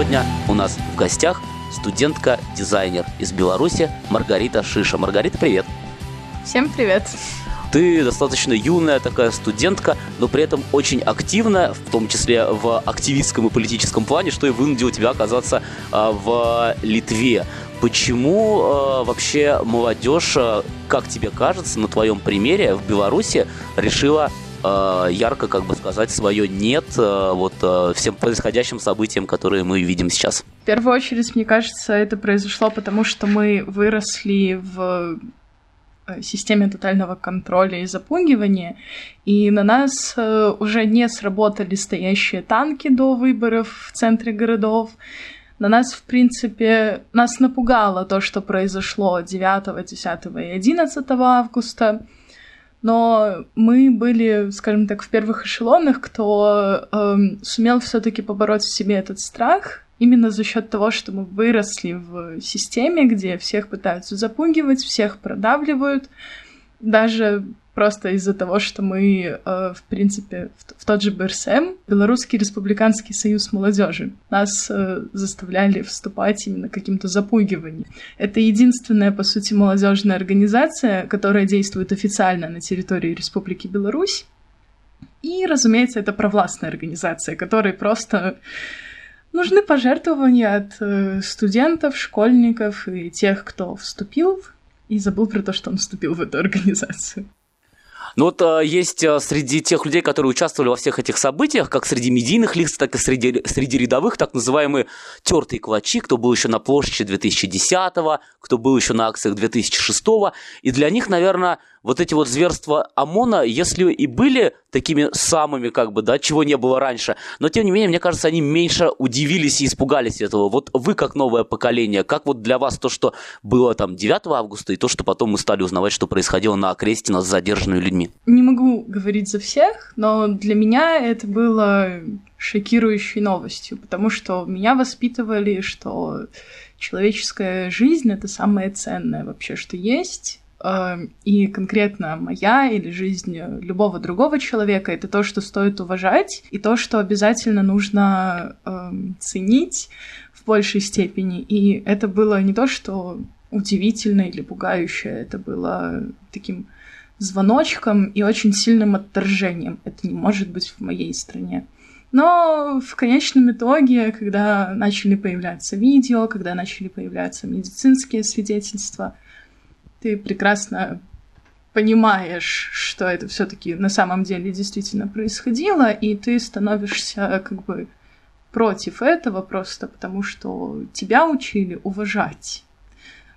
сегодня у нас в гостях студентка-дизайнер из Беларуси Маргарита Шиша. Маргарита, привет! Всем привет! Ты достаточно юная такая студентка, но при этом очень активная, в том числе в активистском и политическом плане, что и вынудило тебя оказаться а, в Литве. Почему э, вообще молодежь, э, как тебе кажется, на твоем примере в Беларуси решила э, ярко, как бы сказать, свое нет э, вот э, всем происходящим событиям, которые мы видим сейчас? В первую очередь, мне кажется, это произошло потому, что мы выросли в системе тотального контроля и запугивания, и на нас уже не сработали стоящие танки до выборов в центре городов. На нас, в принципе, нас напугало то, что произошло 9, 10 и 11 августа, но мы были, скажем так, в первых эшелонах, кто э, сумел все-таки побороть в себе этот страх именно за счет того, что мы выросли в системе, где всех пытаются запугивать, всех продавливают, даже просто из-за того, что мы, э, в принципе, в, тот же БРСМ, Белорусский республиканский союз молодежи, нас э, заставляли вступать именно каким-то запугиванием. Это единственная, по сути, молодежная организация, которая действует официально на территории Республики Беларусь. И, разумеется, это провластная организация, которая просто Нужны пожертвования от э, студентов, школьников и тех, кто вступил и забыл про то, что он вступил в эту организацию. Ну вот э, есть э, среди тех людей, которые участвовали во всех этих событиях, как среди медийных лиц, так и среди, среди рядовых, так называемые тертые кулачи, кто был еще на площади 2010-го, кто был еще на акциях 2006-го. И для них, наверное, вот эти вот зверства ОМОНа, если и были такими самыми, как бы, да, чего не было раньше, но тем не менее, мне кажется, они меньше удивились и испугались этого. Вот вы, как новое поколение, как вот для вас то, что было там 9 августа, и то, что потом мы стали узнавать, что происходило на окресте над задержанными людьми? Не могу говорить за всех, но для меня это было шокирующей новостью, потому что меня воспитывали, что человеческая жизнь — это самое ценное вообще, что есть, и конкретно моя или жизнь любого другого человека, это то, что стоит уважать, и то, что обязательно нужно э, ценить в большей степени. И это было не то, что удивительно или пугающе, это было таким звоночком и очень сильным отторжением. Это не может быть в моей стране. Но в конечном итоге, когда начали появляться видео, когда начали появляться медицинские свидетельства — ты прекрасно понимаешь, что это все-таки на самом деле действительно происходило, и ты становишься как бы против этого просто потому, что тебя учили уважать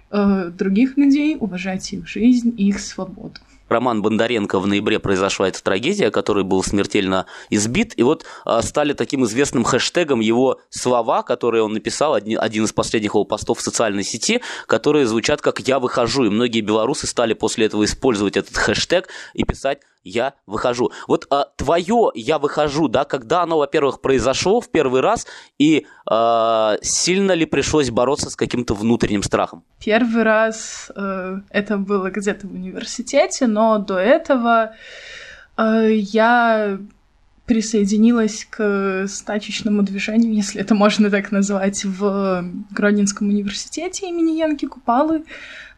э, других людей, уважать их жизнь их свободу. Роман Бондаренко в ноябре произошла эта трагедия, который был смертельно избит, и вот а, стали таким известным хэштегом его слова, которые он написал, один, один из последних его постов в социальной сети, которые звучат как «я выхожу», и многие белорусы стали после этого использовать этот хэштег и писать я выхожу. Вот а, твое я выхожу, да, когда оно, во-первых, произошло в первый раз, и а, сильно ли пришлось бороться с каким-то внутренним страхом? Первый раз э, это было где-то в университете, но до этого э, я присоединилась к стачечному движению, если это можно так назвать, в Гродненском университете имени Янки Купалы.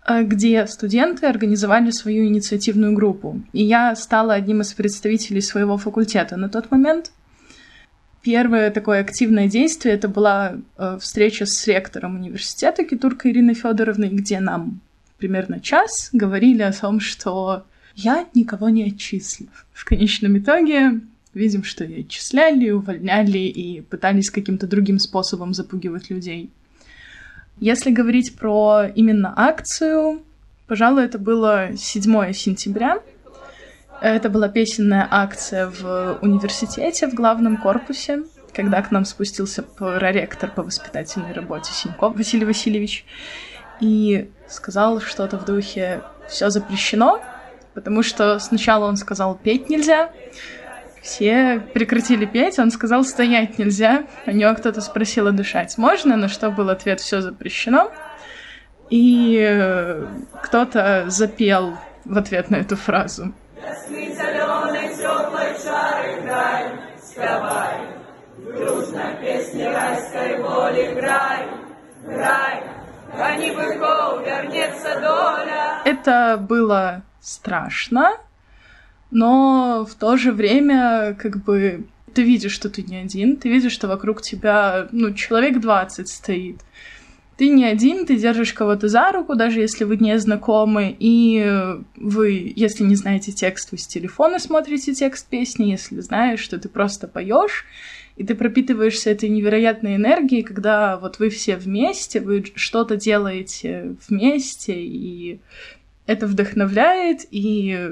Э, где студенты организовали свою инициативную группу. И я стала одним из представителей своего факультета на тот момент. Первое такое активное действие это была э, встреча с ректором университета Китуркой Ириной Федоровной, где нам примерно час говорили о том, что я никого не отчислю. В конечном итоге видим, что и отчисляли, увольняли и пытались каким-то другим способом запугивать людей. Если говорить про именно акцию, пожалуй, это было 7 сентября. Это была песенная акция в университете, в главном корпусе, когда к нам спустился проректор по воспитательной работе Синьков Василий Васильевич и сказал что-то в духе «все запрещено», потому что сначала он сказал «петь нельзя», все прекратили петь, он сказал, стоять нельзя. У него кто-то спросил, а дышать можно, на что был ответ, все запрещено. И э, кто-то запел в ответ на эту фразу. Это было страшно, но в то же время как бы ты видишь, что ты не один, ты видишь, что вокруг тебя, ну, человек 20 стоит. Ты не один, ты держишь кого-то за руку, даже если вы не знакомы, и вы, если не знаете текст, вы с телефона смотрите текст песни, если знаешь, что ты просто поешь, и ты пропитываешься этой невероятной энергией, когда вот вы все вместе, вы что-то делаете вместе, и это вдохновляет и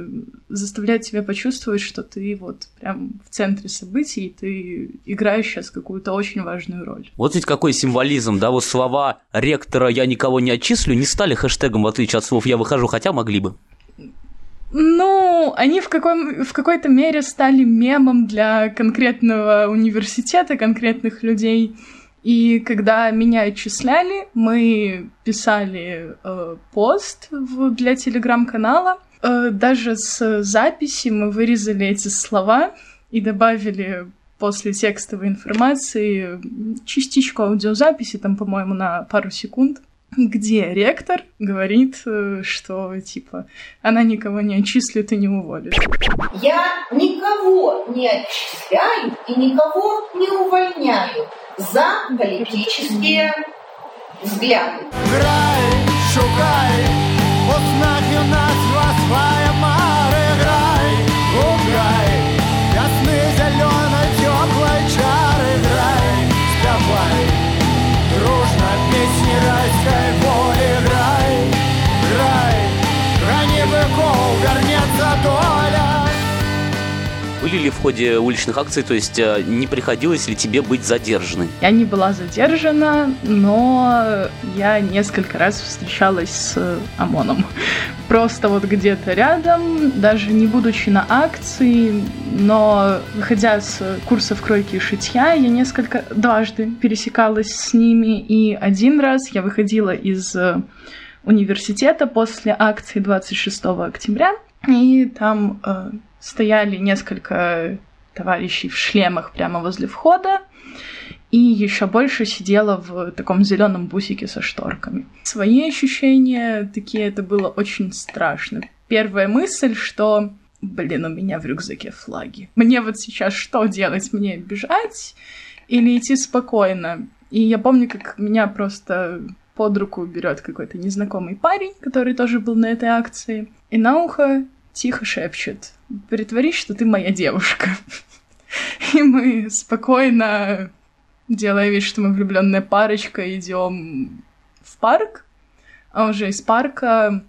заставляет тебя почувствовать, что ты вот прям в центре событий, и ты играешь сейчас какую-то очень важную роль. Вот ведь какой символизм, да, вот слова ректора «я никого не отчислю» не стали хэштегом, в отличие от слов «я выхожу», хотя могли бы. Ну, они в, каком, в какой-то мере стали мемом для конкретного университета, конкретных людей. И когда меня отчисляли, мы писали э, пост в, для телеграм-канала. Э, даже с записи мы вырезали эти слова и добавили после текстовой информации частичку аудиозаписи, там, по-моему, на пару секунд где ректор говорит, э, что, типа, она никого не отчислит и не уволит. Я никого не отчисляю и никого не увольняю за политические взгляды. Грай, шукай, познать ходе уличных акций, то есть э, не приходилось ли тебе быть задержанной? Я не была задержана, но я несколько раз встречалась с ОМОНом. Просто вот где-то рядом, даже не будучи на акции, но выходя с курсов кройки и шитья, я несколько дважды пересекалась с ними, и один раз я выходила из университета после акции 26 октября, и там э, стояли несколько товарищей в шлемах прямо возле входа, и еще больше сидела в таком зеленом бусике со шторками. Свои ощущения такие, это было очень страшно. Первая мысль, что блин, у меня в рюкзаке флаги. Мне вот сейчас что делать? Мне бежать или идти спокойно? И я помню, как меня просто под руку берет какой-то незнакомый парень, который тоже был на этой акции, и на ухо тихо шепчет «Притворись, что ты моя девушка». И мы спокойно, делая вид, что мы влюбленная парочка, идем в парк, а уже из парка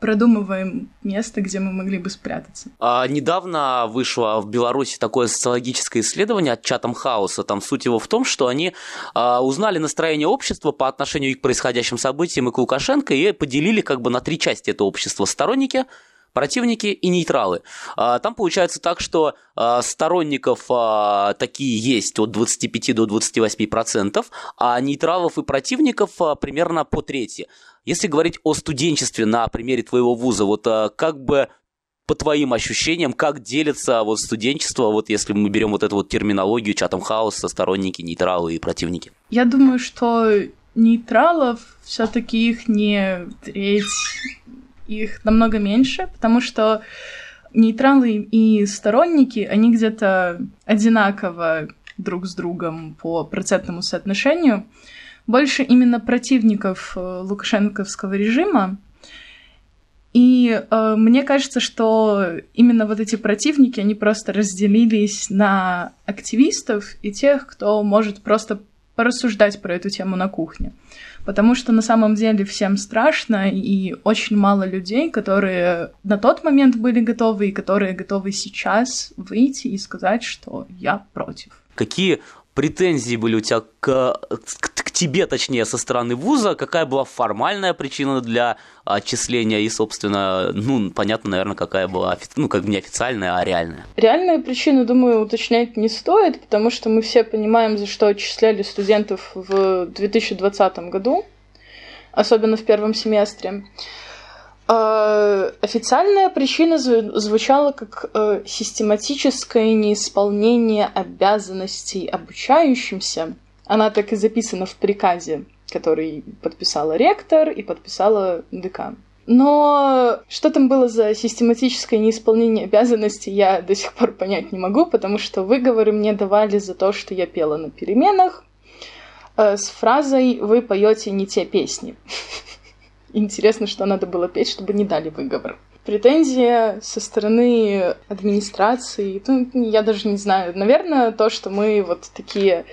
продумываем место, где мы могли бы спрятаться. А, недавно вышло в Беларуси такое социологическое исследование от Чатам Хауса. Там суть его в том, что они а, узнали настроение общества по отношению к происходящим событиям и к Лукашенко и поделили как бы на три части это общество. Сторонники, противники и нейтралы. А, там получается так, что а, сторонников а, такие есть от 25 до 28 процентов, а нейтралов и противников примерно по трети. Если говорить о студенчестве на примере твоего вуза, вот как бы по твоим ощущениям, как делится вот студенчество, вот если мы берем вот эту вот терминологию чатом хаоса, сторонники, нейтралы и противники? Я думаю, что нейтралов все-таки их не треть, их намного меньше, потому что нейтралы и сторонники, они где-то одинаково друг с другом по процентному соотношению. Больше именно противников э, лукашенковского режима. И э, мне кажется, что именно вот эти противники, они просто разделились на активистов и тех, кто может просто порассуждать про эту тему на кухне потому что на самом деле всем страшно, и очень мало людей, которые на тот момент были готовы, и которые готовы сейчас выйти и сказать, что я против. Какие претензии были у тебя к, к, тебе, точнее, со стороны вуза, какая была формальная причина для отчисления и, собственно, ну, понятно, наверное, какая была, ну, как бы не официальная, а реальная. Реальную причину, думаю, уточнять не стоит, потому что мы все понимаем, за что отчисляли студентов в 2020 году, особенно в первом семестре. Э, официальная причина звучала как э, систематическое неисполнение обязанностей обучающимся Она так и записана в приказе, который подписала ректор и подписала декан. Но что там было за систематическое неисполнение обязанностей, я до сих пор понять не могу, потому что выговоры мне давали за то, что я пела на переменах э, с фразой «Вы поете не те песни». Интересно, что надо было петь, чтобы не дали выговор. Претензия со стороны администрации, ну, я даже не знаю, наверное, то, что мы вот такие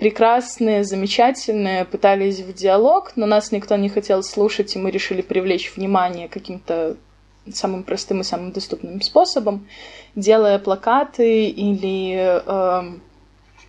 прекрасные, замечательные, пытались в диалог, но нас никто не хотел слушать, и мы решили привлечь внимание каким-то самым простым и самым доступным способом, делая плакаты или э,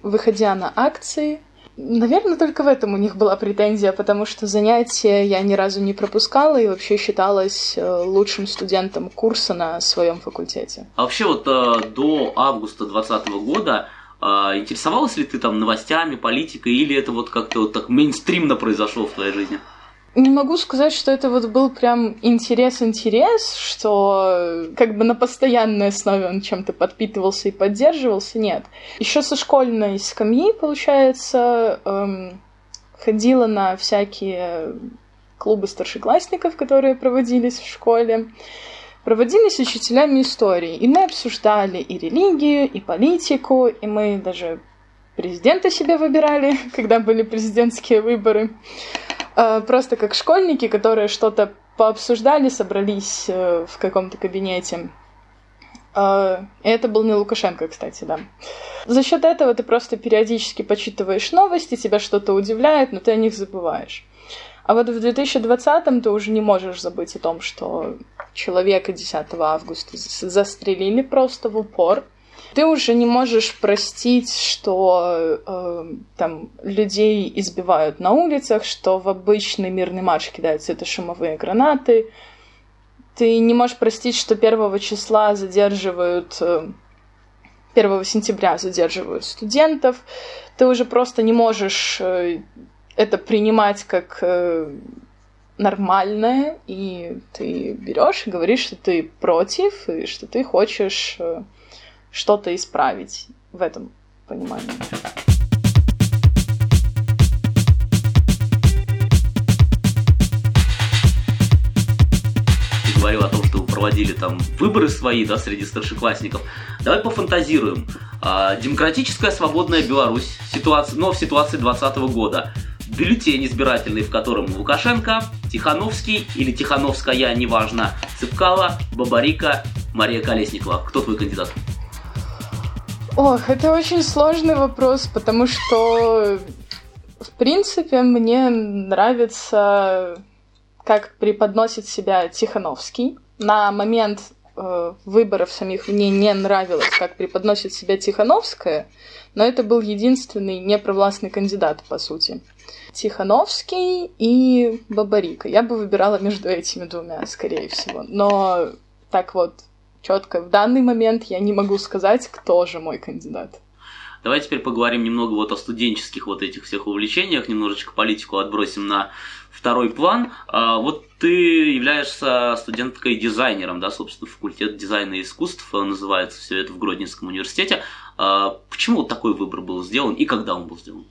выходя на акции. Наверное, только в этом у них была претензия, потому что занятия я ни разу не пропускала и вообще считалась э, лучшим студентом курса на своем факультете. А вообще вот э, до августа 2020 года а, интересовалась ли ты там новостями, политикой, или это вот как-то вот так мейнстримно произошло в твоей жизни? Не могу сказать, что это вот был прям интерес-интерес, что как бы на постоянной основе он чем-то подпитывался и поддерживался, нет. Еще со школьной скамьи, получается, эм, ходила на всякие клубы старшеклассников, которые проводились в школе проводились учителями истории, и мы обсуждали и религию, и политику, и мы даже президента себе выбирали, когда были президентские выборы. А, просто как школьники, которые что-то пообсуждали, собрались э, в каком-то кабинете. А, это был не Лукашенко, кстати, да. За счет этого ты просто периодически почитываешь новости, тебя что-то удивляет, но ты о них забываешь. А вот в 2020 ты уже не можешь забыть о том, что человека 10 августа застрелили просто в упор. Ты уже не можешь простить, что э, там людей избивают на улицах, что в обычный мирный марш кидаются это шумовые гранаты. Ты не можешь простить, что 1 числа задерживают э, 1 сентября задерживают студентов, ты уже просто не можешь э, это принимать как э, нормальное, и ты берешь и говоришь, что ты против, и что ты хочешь э, что-то исправить в этом понимании. Ты говорил о том, что вы проводили там выборы свои, да, среди старшеклассников. Давай пофантазируем. А, демократическая свободная Беларусь, ситуация, но в ситуации 2020 года бюллетень избирательный, в котором Лукашенко, Тихановский или Тихановская, неважно, Цыпкала, Бабарика, Мария Колесникова. Кто твой кандидат? Ох, это очень сложный вопрос, потому что, в принципе, мне нравится, как преподносит себя Тихановский. На момент э, выборов самих мне не нравилось, как преподносит себя Тихановская, но это был единственный непровластный кандидат, по сути. Тихановский и Бабарика. Я бы выбирала между этими двумя, скорее всего. Но так вот, четко в данный момент я не могу сказать, кто же мой кандидат. Давай теперь поговорим немного вот о студенческих вот этих всех увлечениях, немножечко политику отбросим на второй план. А, вот ты являешься студенткой-дизайнером, да, собственно, факультет дизайна и искусств называется все это в Гродненском университете. А, почему такой выбор был сделан и когда он был сделан?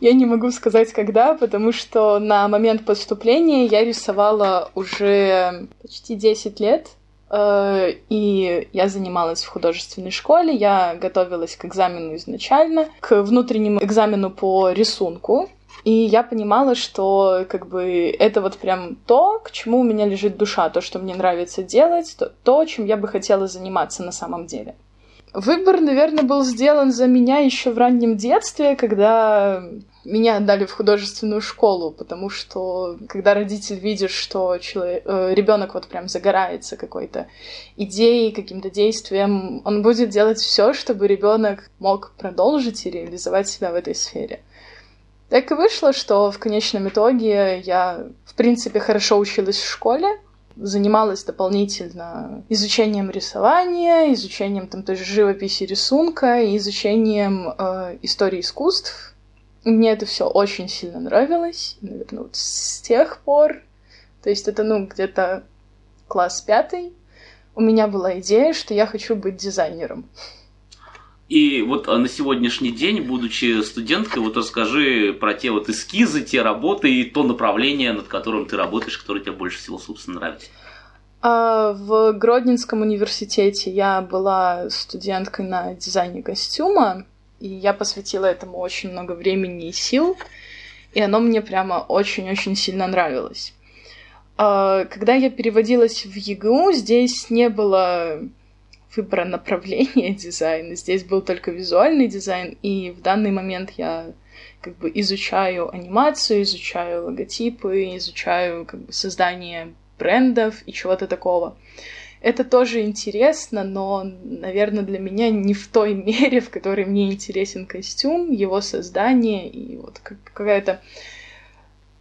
Я не могу сказать, когда, потому что на момент поступления я рисовала уже почти 10 лет, э, и я занималась в художественной школе, я готовилась к экзамену изначально, к внутреннему экзамену по рисунку, и я понимала, что как бы это вот прям то, к чему у меня лежит душа, то, что мне нравится делать, то, то чем я бы хотела заниматься на самом деле. Выбор, наверное, был сделан за меня еще в раннем детстве, когда меня отдали в художественную школу, потому что когда родитель видит, что человек, э, ребенок вот прям загорается какой-то идеей, каким-то действием, он будет делать все, чтобы ребенок мог продолжить и реализовать себя в этой сфере. Так и вышло, что в конечном итоге я, в принципе, хорошо училась в школе, занималась дополнительно изучением рисования, изучением там той же живописи рисунка и изучением э, истории искусств, мне это все очень сильно нравилось, наверное, вот с тех пор, то есть это, ну, где-то класс пятый, у меня была идея, что я хочу быть дизайнером. И вот а, на сегодняшний день, будучи студенткой, вот расскажи про те вот эскизы, те работы и то направление, над которым ты работаешь, которое тебе больше всего, собственно, нравится. А, в Гродненском университете я была студенткой на дизайне костюма, и я посвятила этому очень много времени и сил, и оно мне прямо очень-очень сильно нравилось. А, когда я переводилась в ЕГУ, здесь не было выбора направления дизайна, здесь был только визуальный дизайн, и в данный момент я как бы изучаю анимацию, изучаю логотипы, изучаю как бы создание брендов и чего-то такого. Это тоже интересно, но, наверное, для меня не в той мере, в которой мне интересен костюм, его создание и вот какая-то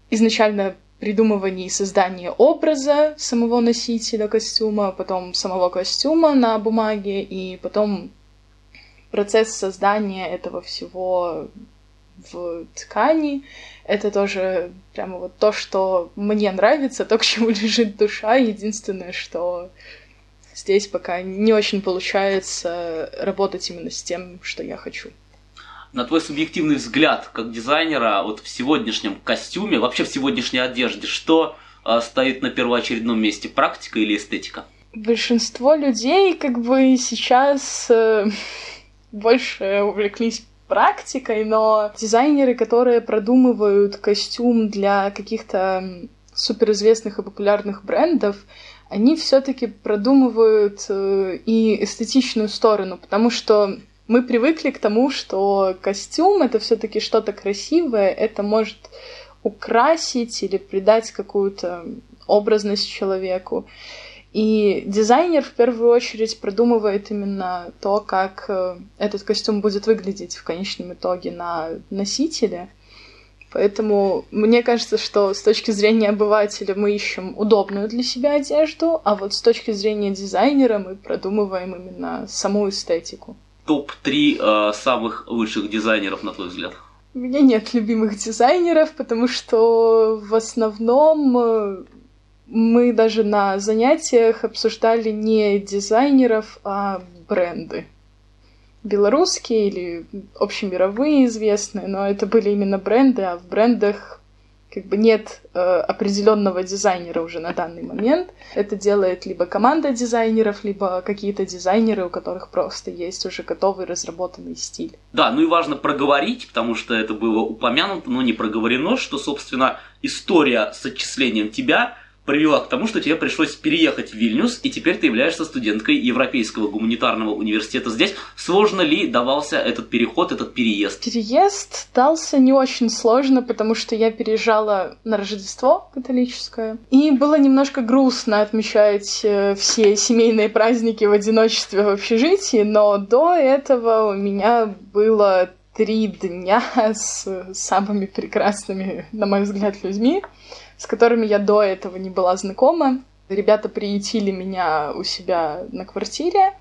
изначально придумывание и создание образа самого носителя костюма, потом самого костюма на бумаге, и потом процесс создания этого всего в ткани. Это тоже прямо вот то, что мне нравится, то, к чему лежит душа. Единственное, что здесь пока не очень получается работать именно с тем, что я хочу. На твой субъективный взгляд, как дизайнера, вот в сегодняшнем костюме, вообще в сегодняшней одежде, что э, стоит на первоочередном месте, практика или эстетика? Большинство людей как бы сейчас э, больше увлеклись практикой, но дизайнеры, которые продумывают костюм для каких-то суперизвестных и популярных брендов, они все-таки продумывают э, и эстетичную сторону, потому что мы привыкли к тому, что костюм это все-таки что-то красивое, это может украсить или придать какую-то образность человеку. И дизайнер в первую очередь продумывает именно то, как э, этот костюм будет выглядеть в конечном итоге на носителе. Поэтому мне кажется, что с точки зрения обывателя мы ищем удобную для себя одежду, а вот с точки зрения дизайнера мы продумываем именно саму эстетику. Топ-3 э, самых лучших дизайнеров, на твой взгляд? У меня нет любимых дизайнеров, потому что в основном э, мы даже на занятиях обсуждали не дизайнеров, а бренды. Белорусские или общемировые известные, но это были именно бренды, а в брендах как бы нет э, определенного дизайнера уже на данный момент. Это делает либо команда дизайнеров, либо какие-то дизайнеры, у которых просто есть уже готовый разработанный стиль. Да, ну и важно проговорить, потому что это было упомянуто, но не проговорено, что, собственно, история с отчислением тебя привела к тому, что тебе пришлось переехать в Вильнюс, и теперь ты являешься студенткой Европейского гуманитарного университета здесь. Сложно ли давался этот переход, этот переезд? Переезд дался не очень сложно, потому что я переезжала на Рождество католическое. И было немножко грустно отмечать э, все семейные праздники в одиночестве в общежитии, но до этого у меня было три дня с самыми прекрасными, на мой взгляд, людьми с которыми я до этого не была знакома. Ребята приютили меня у себя на квартире.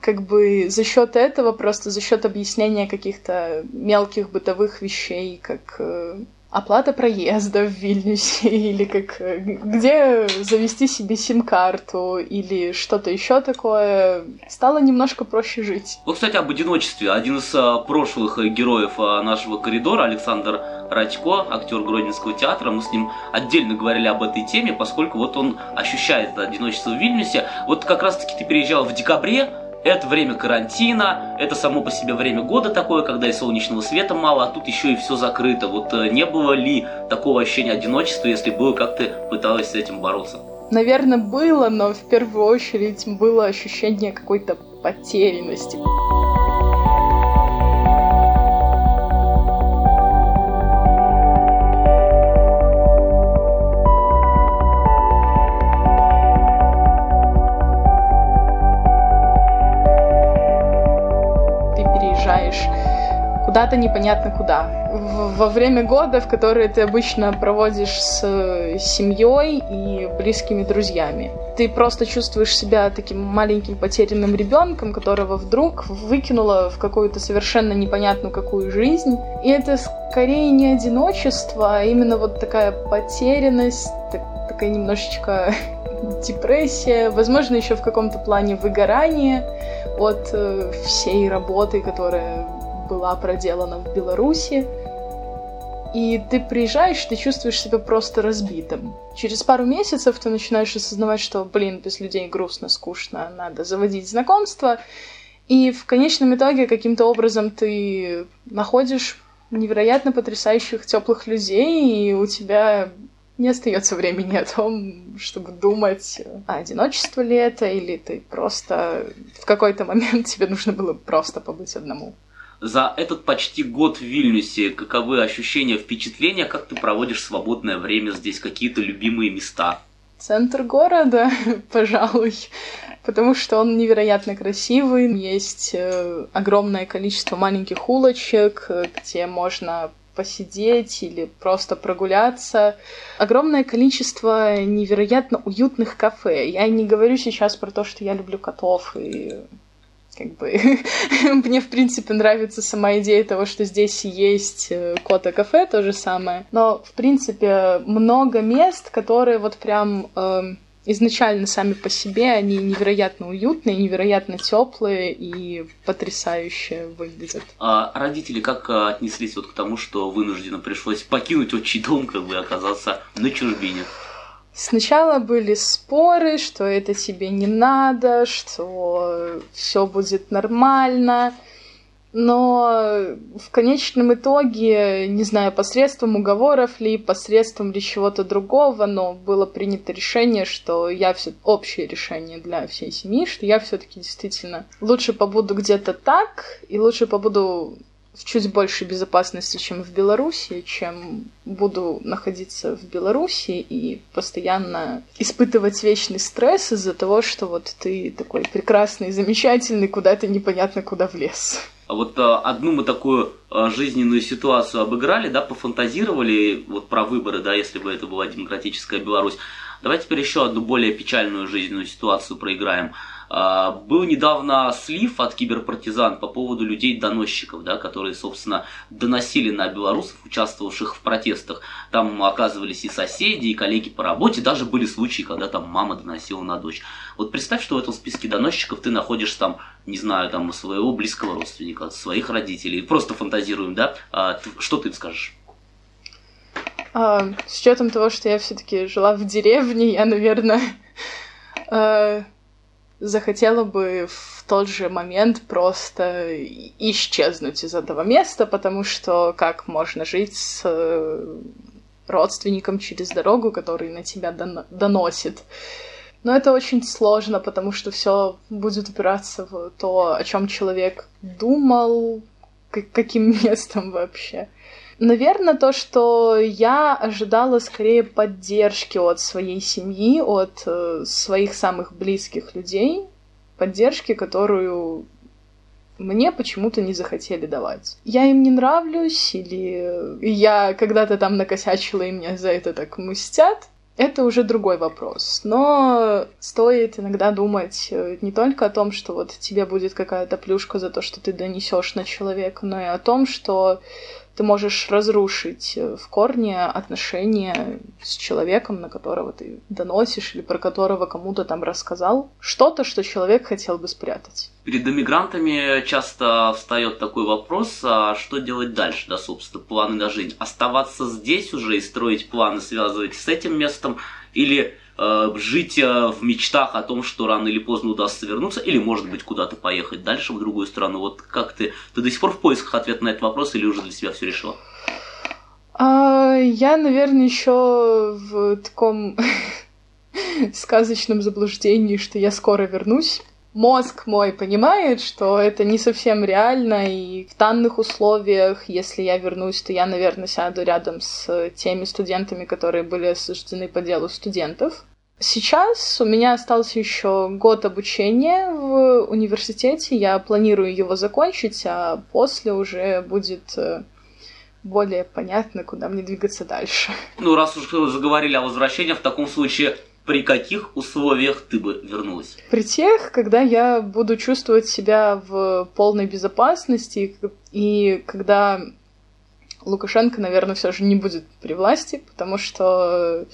Как бы за счет этого, просто за счет объяснения каких-то мелких бытовых вещей, как э, оплата проезда в Вильнюсе, или как где завести себе сим-карту, или что-то еще такое, стало немножко проще жить. Вот, кстати, об одиночестве. Один из а, прошлых героев а, нашего коридора, Александр Радько, актер Гродненского театра, мы с ним отдельно говорили об этой теме, поскольку вот он ощущает одиночество в Вильнюсе. Вот как раз-таки ты переезжал в декабре, это время карантина, это само по себе время года такое, когда и солнечного света мало, а тут еще и все закрыто. Вот э, не было ли такого ощущения одиночества, если было, как ты пыталась с этим бороться? Наверное, было, но в первую очередь было ощущение какой-то потерянности. Куда-то непонятно куда. Во время года, в которые ты обычно проводишь с семьей и близкими друзьями. Ты просто чувствуешь себя таким маленьким потерянным ребенком, которого вдруг выкинуло в какую-то совершенно непонятную какую жизнь. И это скорее не одиночество, а именно вот такая потерянность, так, такая немножечко депрессия, возможно, еще в каком-то плане выгорание, от э, всей работы, которая была проделана в Беларуси. И ты приезжаешь, ты чувствуешь себя просто разбитым. Через пару месяцев ты начинаешь осознавать, что, блин, без людей грустно, скучно, надо заводить знакомства. И в конечном итоге каким-то образом ты находишь невероятно потрясающих теплых людей, и у тебя не остается времени о том, чтобы думать, а одиночество ли это, или ты просто в какой-то момент тебе нужно было просто побыть одному. За этот почти год в Вильнюсе каковы ощущения, впечатления, как ты проводишь свободное время здесь, какие-то любимые места? Центр города, пожалуй, потому что он невероятно красивый. Есть э, огромное количество маленьких улочек, где можно посидеть или просто прогуляться. Огромное количество невероятно уютных кафе. Я не говорю сейчас про то, что я люблю котов и как бы мне, в принципе, нравится сама идея того, что здесь есть э, кота-кафе, то же самое. Но, в принципе, много мест, которые вот прям э, изначально сами по себе, они невероятно уютные, невероятно теплые и потрясающе выглядят. А родители как э, отнеслись вот к тому, что вынужденно пришлось покинуть отчий дом, как бы оказаться на чужбине? Сначала были споры, что это тебе не надо, что все будет нормально. Но в конечном итоге, не знаю, посредством уговоров ли, посредством ли чего-то другого, но было принято решение, что я все общее решение для всей семьи, что я все-таки действительно лучше побуду где-то так, и лучше побуду в чуть большей безопасности, чем в Беларуси, чем буду находиться в Беларуси и постоянно испытывать вечный стресс из-за того, что вот ты такой прекрасный, замечательный, куда-то непонятно куда влез. А вот а, одну мы такую а, жизненную ситуацию обыграли, да, пофантазировали вот про выборы, да, если бы это была демократическая Беларусь. Давайте теперь еще одну более печальную жизненную ситуацию проиграем. А, был недавно слив от киберпартизан по поводу людей-доносчиков, да, которые, собственно, доносили на белорусов, участвовавших в протестах. Там оказывались и соседи, и коллеги по работе, даже были случаи, когда там мама доносила на дочь. Вот представь, что в этом списке доносчиков ты находишь там, не знаю, там своего близкого родственника, своих родителей. Просто фантазируем, да? А, что ты им скажешь? А, с учетом того, что я все-таки жила в деревне, я, наверное, э, захотела бы в тот же момент просто исчезнуть из этого места, потому что как можно жить с э, родственником через дорогу, который на тебя доносит. Но это очень сложно, потому что все будет упираться в то, о чем человек думал, каким местом вообще. Наверное, то, что я ожидала скорее поддержки от своей семьи, от э, своих самых близких людей, поддержки, которую мне почему-то не захотели давать. Я им не нравлюсь, или я когда-то там накосячила, и меня за это так мстят. Это уже другой вопрос. Но стоит иногда думать э, не только о том, что вот тебе будет какая-то плюшка за то, что ты донесешь на человека, но и о том, что ты можешь разрушить э, в корне отношения с человеком, на которого ты доносишь или про которого кому-то там рассказал. Что-то, что человек хотел бы спрятать. Перед иммигрантами часто встает такой вопрос, а что делать дальше, да, собственно, планы на жизнь. Оставаться здесь уже и строить планы, связывать с этим местом, или э, жить э, в мечтах о том, что рано или поздно удастся вернуться, или, может быть, куда-то поехать дальше, в другую страну. Вот как ты, ты до сих пор в поисках ответа на этот вопрос, или уже для себя все решила? А, я, наверное, еще в таком сказочном заблуждении, что я скоро вернусь. Мозг мой понимает, что это не совсем реально, и в данных условиях, если я вернусь, то я, наверное, сяду рядом с теми студентами, которые были осуждены по делу студентов. Сейчас у меня остался еще год обучения в университете. Я планирую его закончить, а после уже будет э, более понятно, куда мне двигаться дальше. Ну, раз уж заговорили о возвращении, в таком случае при каких условиях ты бы вернулась? При тех, когда я буду чувствовать себя в полной безопасности и когда Лукашенко, наверное, все же не будет при власти, потому что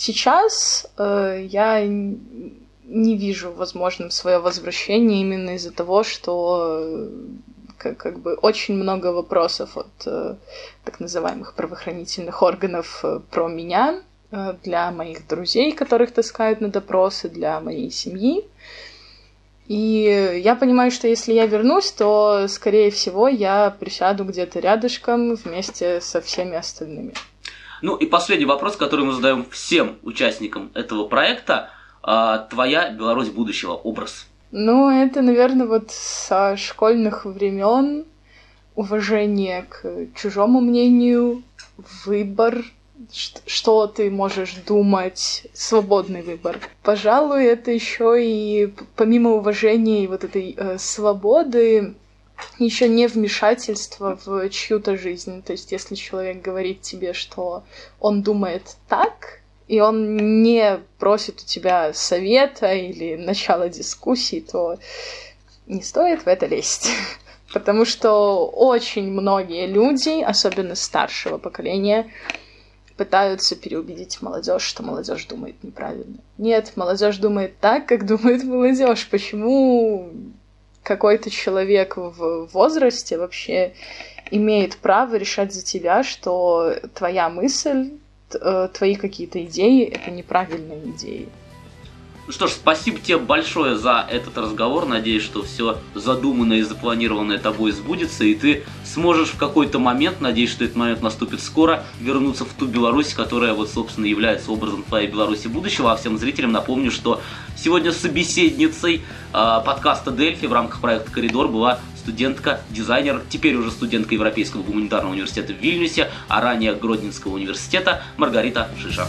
Сейчас э, я не вижу возможным свое возвращение именно из-за того, что как, как бы очень много вопросов от э, так называемых правоохранительных органов э, про меня, э, для моих друзей, которых таскают на допросы, для моей семьи. И я понимаю, что если я вернусь, то, скорее всего, я присяду где-то рядышком вместе со всеми остальными. Ну и последний вопрос, который мы задаем всем участникам этого проекта. А, твоя Беларусь будущего образ? Ну, это, наверное, вот со школьных времен уважение к чужому мнению, выбор, что ты можешь думать, свободный выбор. Пожалуй, это еще и помимо уважения и вот этой э, свободы, еще не вмешательство в чью-то жизнь. То есть, если человек говорит тебе, что он думает так, и он не просит у тебя совета или начала дискуссии, то не стоит в это лезть. Потому что очень многие люди, особенно старшего поколения, пытаются переубедить молодежь, что молодежь думает неправильно. Нет, молодежь думает так, как думает молодежь. Почему какой-то человек в возрасте вообще имеет право решать за тебя, что твоя мысль Э, твои какие-то идеи — это неправильные идеи. Ну что ж, спасибо тебе большое за этот разговор. Надеюсь, что все задуманное и запланированное тобой сбудется, и ты сможешь в какой-то момент, надеюсь, что этот момент наступит скоро, вернуться в ту Беларусь, которая вот, собственно, является образом твоей Беларуси будущего. А всем зрителям напомню, что сегодня собеседницей э, подкаста Дельфи в рамках проекта Коридор была студентка, дизайнер, теперь уже студентка Европейского гуманитарного университета в Вильнюсе, а ранее Гродненского университета Маргарита Шиша.